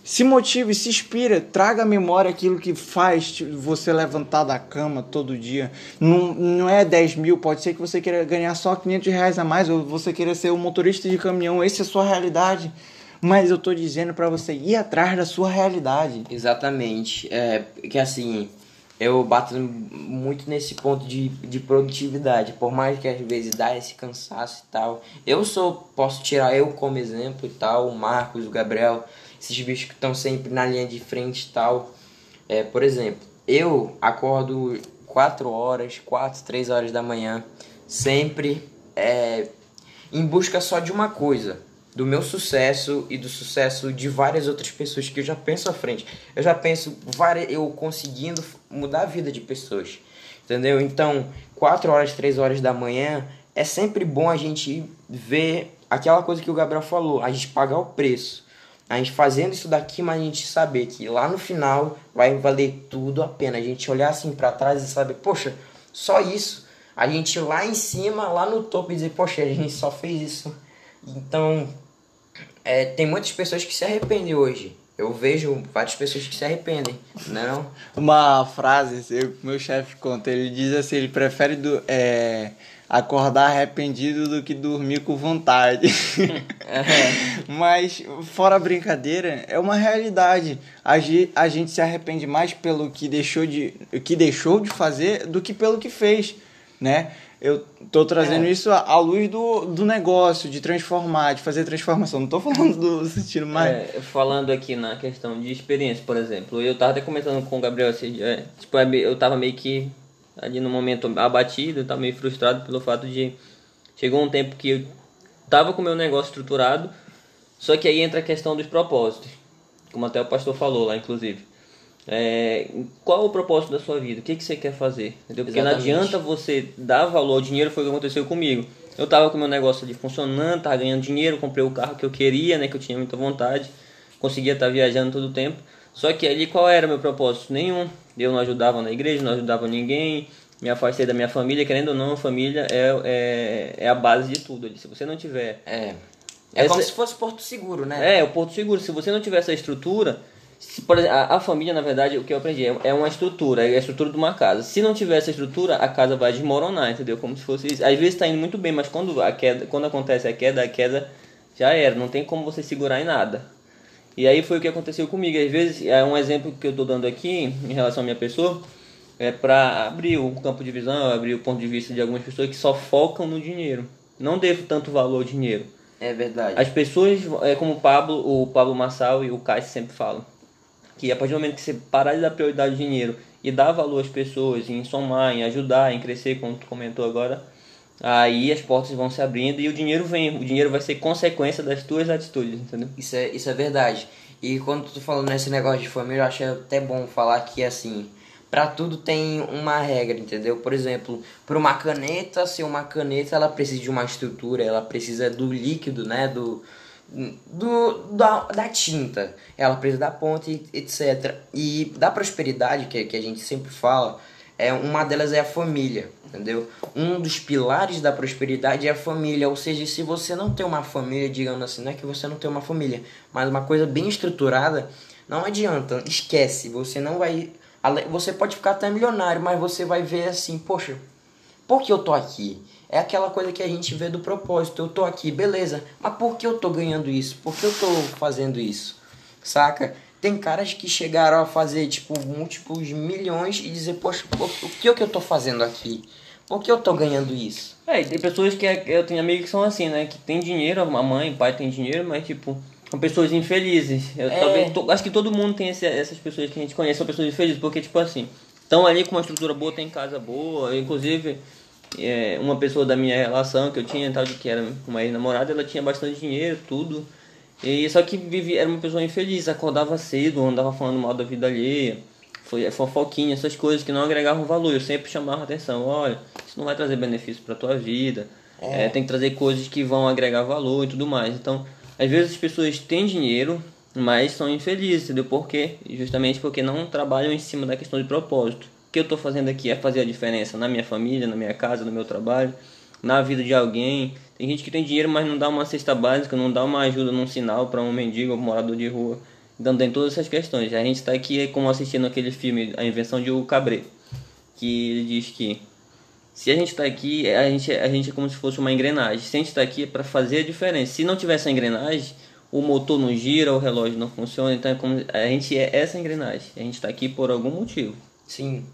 se motive, se inspira, traga à memória aquilo que faz você levantar da cama todo dia. Não, não é 10 mil, pode ser que você queira ganhar só 500 reais a mais, ou você queira ser um motorista de caminhão, essa é a sua realidade. Mas eu tô dizendo para você ir atrás da sua realidade. Exatamente. É, que assim, eu bato muito nesse ponto de, de produtividade. Por mais que às vezes dá esse cansaço e tal. Eu sou, posso tirar eu como exemplo e tal, o Marcos, o Gabriel, esses bichos que estão sempre na linha de frente e tal. É, por exemplo, eu acordo 4 horas, 4, 3 horas da manhã, sempre é, em busca só de uma coisa, do meu sucesso e do sucesso de várias outras pessoas que eu já penso à frente. Eu já penso várias, eu conseguindo mudar a vida de pessoas. Entendeu? Então, 4 horas, 3 horas da manhã é sempre bom a gente ver aquela coisa que o Gabriel falou, a gente pagar o preço. A gente fazendo isso daqui, mas a gente saber que lá no final vai valer tudo a pena. A gente olhar assim pra trás e saber, poxa, só isso. A gente lá em cima, lá no topo e dizer, poxa, a gente só fez isso. Então, é, tem muitas pessoas que se arrependem hoje. Eu vejo várias pessoas que se arrependem, não? Uma frase, eu- meu chefe conta, ele diz assim, ele prefere do, é, acordar arrependido do que dormir com vontade. Mas, fora a brincadeira, é uma realidade. A, ge- a gente se arrepende mais pelo que deixou de, que deixou de fazer do que pelo que fez, né? Eu tô trazendo É. isso à luz do, do negócio, de transformar, de fazer transformação. Não tô falando do sentido mais... É, falando aqui na questão de experiência, por exemplo, eu tava até comentando com o Gabriel é, tipo, é, eu tava meio que ali no momento abatido, tava meio frustrado pelo fato de chegou um tempo que eu tava com o meu negócio estruturado, só que aí entra a questão dos propósitos, como até o pastor falou lá, inclusive. É, qual o propósito da sua vida? O que, que você quer fazer? Entendeu? Porque não Exatamente. adianta você dar valor ao dinheiro, foi o que aconteceu comigo. Eu tava com o meu negócio ali funcionando, tava ganhando dinheiro, comprei o carro que eu queria, né, que eu tinha muita vontade, conseguia estar viajando todo o tempo. Só que ali qual era o meu propósito? Nenhum. Eu não ajudava na igreja, não ajudava ninguém, me afastei da minha família, querendo ou não, a família é, é, é a base de tudo. Se você não tiver É. É Essa- como se fosse Porto Seguro, né? é, o Porto Seguro. Se você não tiver essa estrutura, se, por exemplo, a, a família, na verdade, o que eu aprendi é, é uma estrutura, é a estrutura de uma casa. Se não tiver essa estrutura, a casa vai desmoronar, entendeu? Como se fosse isso. Às vezes está indo muito bem, mas quando, a queda, quando acontece a queda, a queda já era, não tem como você segurar em nada. E aí foi o que aconteceu comigo. Às vezes, é um exemplo que eu estou dando aqui em relação à minha pessoa, é para abrir o campo de visão, abrir o ponto de vista de algumas pessoas que só focam no dinheiro. Não devo tanto valor ao dinheiro. É verdade. As pessoas, é como o Pablo, o Pablo Massal e o Cássio sempre falam, que a partir do momento que você parar de dar prioridade ao dinheiro e dar valor às pessoas, em somar, em ajudar, em crescer, como tu comentou agora, aí as portas vão se abrindo e o dinheiro vem. O dinheiro vai ser consequência das tuas atitudes, entendeu? Isso é, isso é verdade. E quando tu falando nesse negócio de família, eu achei até bom falar que assim, pra tudo tem uma regra, entendeu? Por exemplo, para uma caneta ser uma caneta, ela precisa de uma estrutura, ela precisa do líquido, né? Do, do da, da tinta, ela precisa da ponta, e etc. E da prosperidade que, que a gente sempre fala, é uma delas é a família, entendeu? Um dos pilares da prosperidade é a família, ou seja, se você não tem uma família, digamos assim, não é que você não tem uma família, mas uma coisa bem estruturada, não adianta, esquece, você não vai, você pode ficar até milionário, mas você vai ver assim, poxa, por que eu tô aqui? É aquela coisa que a gente vê do propósito. Eu tô aqui, beleza. Mas por que eu tô ganhando isso? Por que eu tô fazendo isso? Saca? Tem caras que chegaram a fazer, tipo, múltiplos milhões e dizer, poxa, o que é que eu tô fazendo aqui? Por que eu tô ganhando isso? É, tem pessoas que é- eu tenho amigos que são assim, né? Que tem dinheiro, a mãe, o pai tem dinheiro, mas tipo, são pessoas infelizes. Eu É. talvez, to- acho que todo mundo tem esse- essas pessoas que a gente conhece, são pessoas infelizes, porque tipo assim, estão ali com uma estrutura boa, tem casa boa, inclusive é, uma pessoa da minha relação que eu tinha, tal, de que era uma ex-namorada, ela tinha bastante dinheiro, tudo. E só que vivia, era uma pessoa infeliz, acordava cedo, andava falando mal da vida alheia, foi fofoquinha, essas coisas que não agregavam valor. Eu sempre chamava atenção, olha, isso não vai trazer benefício pra tua vida. É, tem que trazer coisas que vão agregar valor e tudo mais. Então, às vezes as pessoas têm dinheiro, mas são infelizes, entendeu? Por quê? Justamente porque não trabalham em cima da questão de propósito. O que eu estou fazendo aqui é fazer a diferença na minha família, na minha casa, no meu trabalho, na vida de alguém. Tem gente que tem dinheiro, mas não dá uma cesta básica, não dá uma ajuda num sinal para um mendigo ou um morador de rua. Então tem todas essas questões. A gente está aqui é como assistindo aquele filme A Invenção de Hugo Cabret, que ele diz que se a gente está aqui, a gente, a gente é como se fosse uma engrenagem. Se a gente está aqui é para fazer a diferença. Se não tiver essa engrenagem, o motor não gira, o relógio não funciona. Então é como, a gente é essa engrenagem. A gente está aqui por algum motivo. Sim.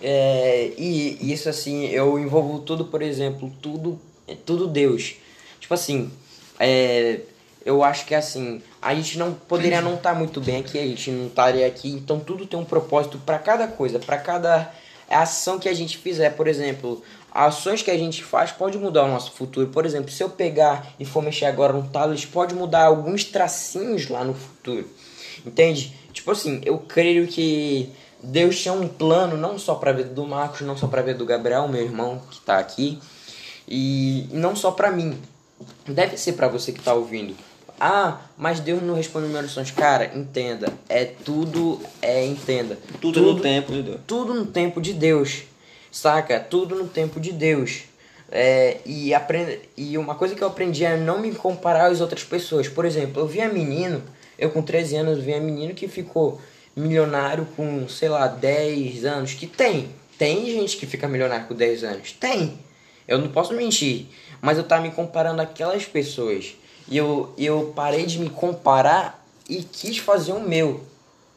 É, e isso assim, eu envolvo tudo, por exemplo, tudo, é tudo Deus. Tipo assim, é, eu acho que assim, a gente não poderia não estar muito bem aqui, a gente não estaria aqui, então tudo tem um propósito para cada coisa, para cada ação que a gente fizer, por exemplo, ações que a gente faz pode mudar o nosso futuro. Por exemplo, se eu pegar e for mexer agora no tablet, pode mudar alguns tracinhos lá no futuro. Entende? Tipo assim, eu creio que Deus tinha um plano não só para a vida do Marcos, não só para a vida do Gabriel, meu irmão que tá aqui, e não só para mim. Deve ser para você que tá ouvindo. Ah, mas Deus não responde minhas orações. Cara, entenda. É tudo, é entenda. Tudo, no tempo de Deus. Tudo no tempo de Deus. Saca? Tudo no tempo de Deus. É, e, aprende, e uma coisa que eu aprendi é não me comparar às outras pessoas. Por exemplo, eu via menino, eu com 13 anos via menino que ficou milionário com, sei lá, 10 anos. Que tem. Tem gente que fica milionário com 10 anos. Tem. Eu não posso mentir. Mas eu tava me comparando àquelas pessoas. E eu, eu parei de me comparar e quis fazer o meu.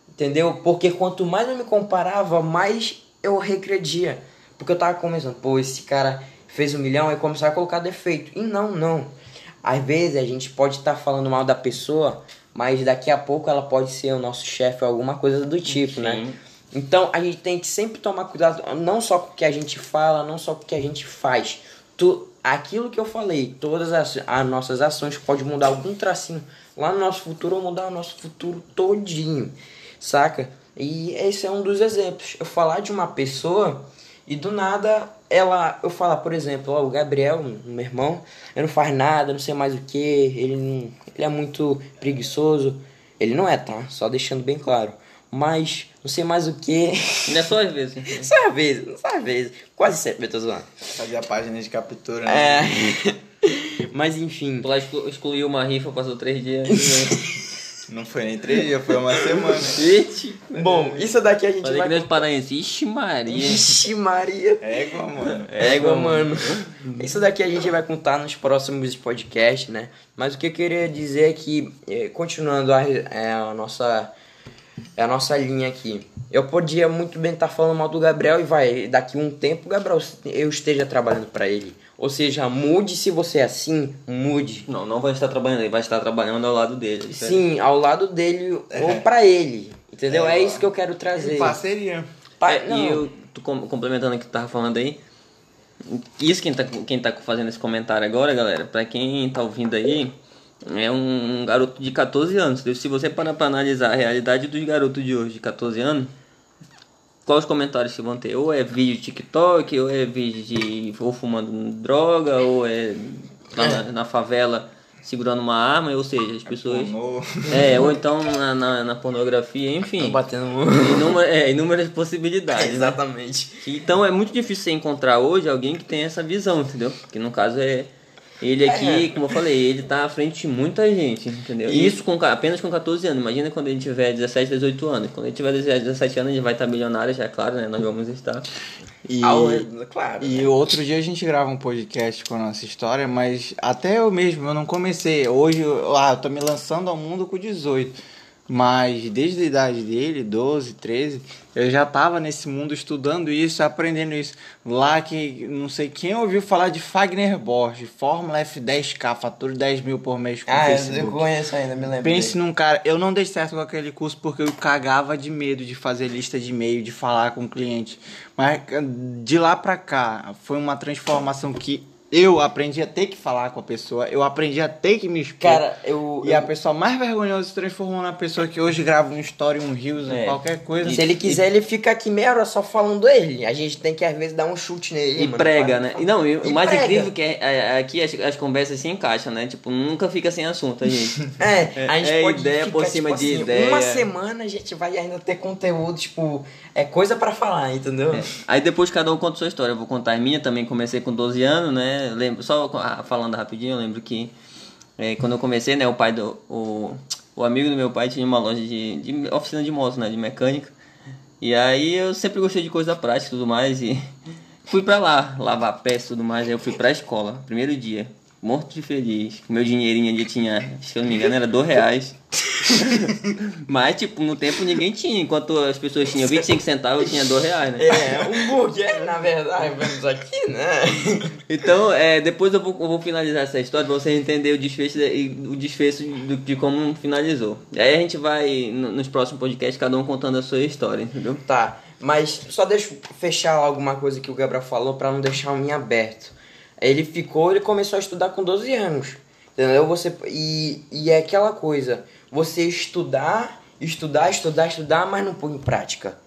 Entendeu? Porque quanto mais eu me comparava, mais eu regredia. Porque eu tava começando, pô, esse cara fez um milhão e começar a colocar defeito. E não, não. Às vezes a gente pode estar falando mal da pessoa, mas daqui a pouco ela pode ser o nosso chefe ou alguma coisa do tipo, né? Sim. Então a gente tem que sempre tomar cuidado, não só com o que a gente fala, não só com o que a gente faz. Tu, aquilo que eu falei, todas as, as nossas ações podem mudar algum tracinho lá no nosso futuro ou mudar o nosso futuro todinho, saca? E esse é um dos exemplos. Eu falar de uma pessoa e do nada ela, eu falar, por exemplo, ó, o Gabriel, meu irmão, ele não faz nada, não sei mais o que, ele ele é muito preguiçoso. Ele não é, tá? Só deixando bem claro. Mas não sei mais o que. Não é só às vezes. Só às vezes, só às vezes. Quase sempre eu tô zoando. Fazer a página de captura, né? É. Mas enfim. Lá exclu- excluiu uma rifa, passou três dias. né? Não foi nem três dias, foi uma semana. Ixi. Bom, isso daqui a gente Falei que vai. nem paraense. Ixi, Maria. Ixi, Maria. Égua, mano. Égua, mano. Isso daqui a gente vai contar nos próximos podcasts, né? Mas o que eu queria dizer é que, eh, continuando a, é, a nossa é a nossa linha aqui. Eu podia muito bem estar falando mal do Gabriel e vai, daqui um tempo Gabriel eu esteja trabalhando pra ele. Ou seja, mude se você é assim, mude. Não, não vai estar trabalhando, ele vai estar trabalhando ao lado dele. Sim, ao lado dele ou pra ele. Entendeu? É, isso que eu quero trazer. Parceria. Pa- É, não. e eu, complementando o que tu tava falando aí, isso quem tá, quem tá fazendo esse comentário agora, galera, pra quem tá ouvindo aí, é um, garoto de 14 anos. Se você parar pra analisar a realidade dos garotos de hoje, de 14 anos, quais os comentários que vão ter? Ou é vídeo de TikTok, ou é vídeo de ou fumando droga, ou é na, na favela segurando uma arma, ou seja, as pessoas. Pornô. É, ou então na, na, na pornografia, enfim. Tô batendo Inúmeras, é, inúmeras possibilidades. né? Exatamente. Então é muito difícil você encontrar hoje alguém que tem essa visão, entendeu? Que no caso é. Ele aqui, como eu falei, ele tá à frente de muita gente, entendeu? E- Isso com, apenas com 14 anos. Imagina quando ele tiver 17, 18 anos. Quando ele tiver 17 anos, ele vai estar milionário, já é claro, né? Nós vamos estar. E, claro. e outro dia a gente grava um podcast com a nossa história, mas até eu mesmo, eu não comecei. Hoje, ah, eu tô me lançando ao mundo com 18. Mas desde a idade dele, 12, 13, eu já estava nesse mundo estudando isso, aprendendo isso. Lá que não sei quem ouviu falar de Fagner Borges, Fórmula F10K, fatura 10 mil por mês com Ah, Facebook. eu conheço ainda, me lembro. Pense dele. num cara. Eu não dei certo com aquele curso porque eu cagava de medo de fazer lista de e-mail, de falar com o cliente. Mas de lá pra cá, foi uma transformação que eu aprendi a ter que falar com a pessoa, eu aprendi a ter que me expor. Cara, eu. e eu- a pessoa mais vergonhosa se transformou na pessoa que hoje grava um story, um reels, É. qualquer coisa. Se ele quiser, ele fica aqui meia hora só falando ele. A gente tem que, às vezes, dar um chute nele. E mano. prega, né? E não, e o E mais prega. incrível que é, é- aqui as, as conversas se encaixam, né? Tipo, nunca fica sem assunto, a gente. É, a gente É pode ideia ficar, por cima tipo de assim, ideia. Uma semana a gente vai ainda ter conteúdo, tipo, é coisa pra falar, entendeu? É. Aí depois cada um conta sua história. Eu vou contar a minha também. Comecei com 12 anos, né? Lembro, só falando rapidinho, eu lembro que é, quando eu comecei, né? O pai do. O, o amigo do meu pai tinha uma loja de, de oficina de moto, né? De mecânica. E aí eu sempre gostei de coisa prática e tudo mais. E fui pra lá, lavar peça e tudo mais. Aí eu fui pra escola, primeiro dia. Morto de feliz. Meu dinheirinho ali tinha, se eu não me engano, era dois reais. Mas, tipo, no tempo ninguém tinha. Enquanto as pessoas tinham 25 centavos, eu tinha dois reais, né? É, um burger, na verdade, vemos aqui, né? Então, é, depois eu vou, eu vou finalizar essa história pra você entender o desfecho e o desfecho do- de como finalizou. Aí a gente vai, no- nos próximos podcasts, cada um contando a sua história, entendeu? Tá, mas só deixa eu fechar alguma coisa que o Gabriel falou pra não deixar o minha aberto. Ele ficou, ele começou a estudar com 12 anos. Entendeu? Você, e, e é aquela coisa, você estudar, estudar, estudar, estudar, mas não põe em prática.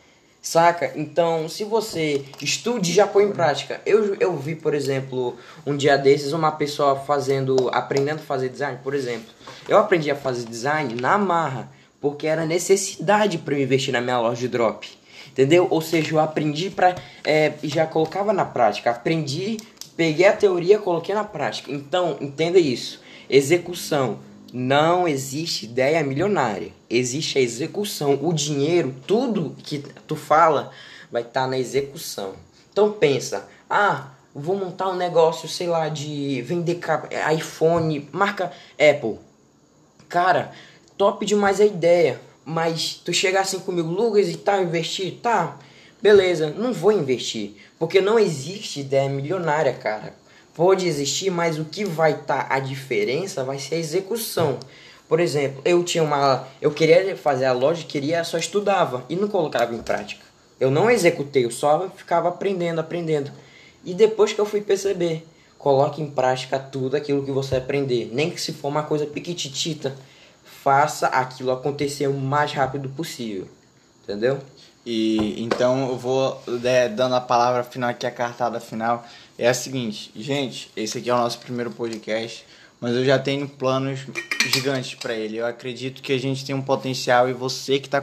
Saca? Então, se você estude, já põe em prática. Eu, eu vi, por exemplo, um dia desses, uma pessoa fazendo, aprendendo a fazer design, por exemplo. Eu aprendi a fazer design na marra, porque era necessidade para eu investir na minha loja de drop. Entendeu? Ou seja, eu aprendi para é, já colocava na prática. Aprendi, peguei a teoria, coloquei na prática. Então, entenda isso. Execução. Não existe ideia milionária. Existe a execução. O dinheiro, tudo que tu fala, vai estar na execução. Então pensa, ah, vou montar um negócio, sei lá, de vender ca- iPhone, marca Apple. Cara, top demais a ideia. Mas tu chegar assim comigo, Lucas, e tá, investir? Tá, beleza, não vou investir. Porque não existe ideia milionária, cara. Pode existir, mas o que vai estar a diferença vai ser a execução. Por exemplo, eu tinha uma. Eu queria fazer a loja, queria, só estudava e não colocava em prática. Eu não executei, eu só ficava aprendendo, aprendendo. E depois que eu fui perceber, coloque em prática tudo aquilo que você aprender. Nem que se for uma coisa piquititita, faça aquilo acontecer o mais rápido possível. Entendeu? E então eu vou né, dando a palavra final aqui, a cartada final. É a seguinte, gente, esse aqui é o nosso primeiro podcast, mas eu já tenho planos gigantes para ele. Eu acredito que a gente tem um potencial e você que está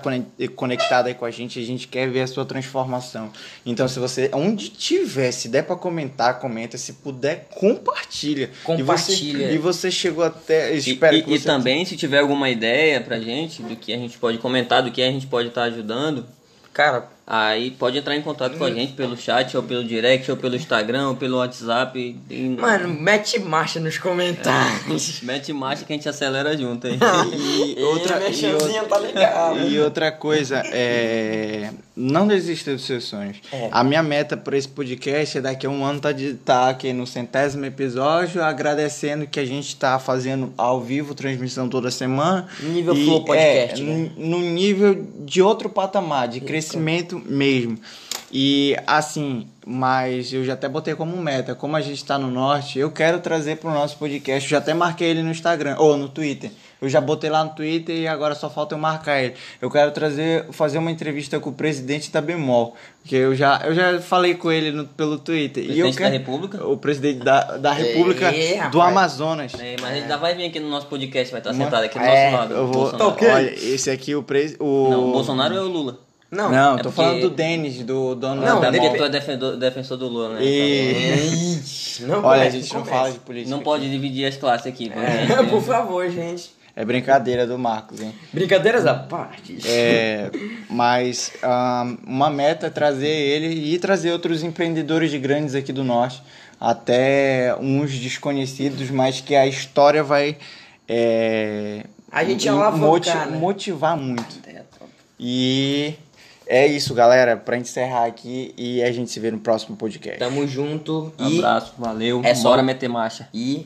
conectado aí com a gente, a gente quer ver a sua transformação. Então, se você, onde tiver, se der para comentar, comenta. Se puder, compartilha. Compartilha. E você, e você chegou até. E, Espero e- que e você também, se tiver alguma ideia pra gente, do que a gente pode comentar, do que a gente pode estar ajudando, Cara, aí pode entrar em contato com a gente pelo chat, ou pelo direct, ou pelo Instagram, ou pelo WhatsApp. E, e- mano, mete marcha nos comentários. Mete marcha que a gente acelera junto aí. E outra, e outra- tá legal. E outra coisa, é, não desista dos seus sonhos. É. A minha meta para esse podcast é daqui a um ano tá, de, tá aqui no centésimo episódio, agradecendo que a gente tá fazendo ao vivo, transmissão toda semana. Nível E, Flow Podcast, é, né? No nível de outro patamar, de crescimento mesmo. E assim, mas eu já até botei como meta, como a gente está no norte, eu quero trazer para o nosso podcast, eu já até marquei ele no Instagram, ou no Twitter. Eu já botei lá no Twitter e agora só falta eu marcar ele. Eu quero trazer, fazer uma entrevista com o presidente da Bemol, que eu já, eu já falei com ele no- pelo Twitter. e eu Presidente da quero, República? O presidente da, da República Ei, do rapaz. Amazonas. É, mas ele ainda vai vir aqui no nosso podcast, vai estar sentado aqui do É, nosso lado. Eu vou, Bolsonaro. ok. olha, esse aqui o presidente, o Não, o Bolsonaro é o Lula. Não, Não, é tô porque- falando do Denis, do dono Não, da tu é defensor, defensor do Lula, né? E- não Olha, a gente não começa. fala de política. Não aqui. pode dividir as classes aqui. É, por favor, gente. É brincadeira do Marcos, hein? Brincadeiras à parte. É, mas ah, uma meta é trazer ele e trazer outros empreendedores de grandes aqui do norte, até uns desconhecidos, mas que a história vai é, A gente ia alavancar, moti- né? motivar muito. É. E é isso, galera. Pra encerrar aqui e a gente se vê no próximo podcast. Tamo junto Um e abraço, valeu. É só- Bora meter marcha. E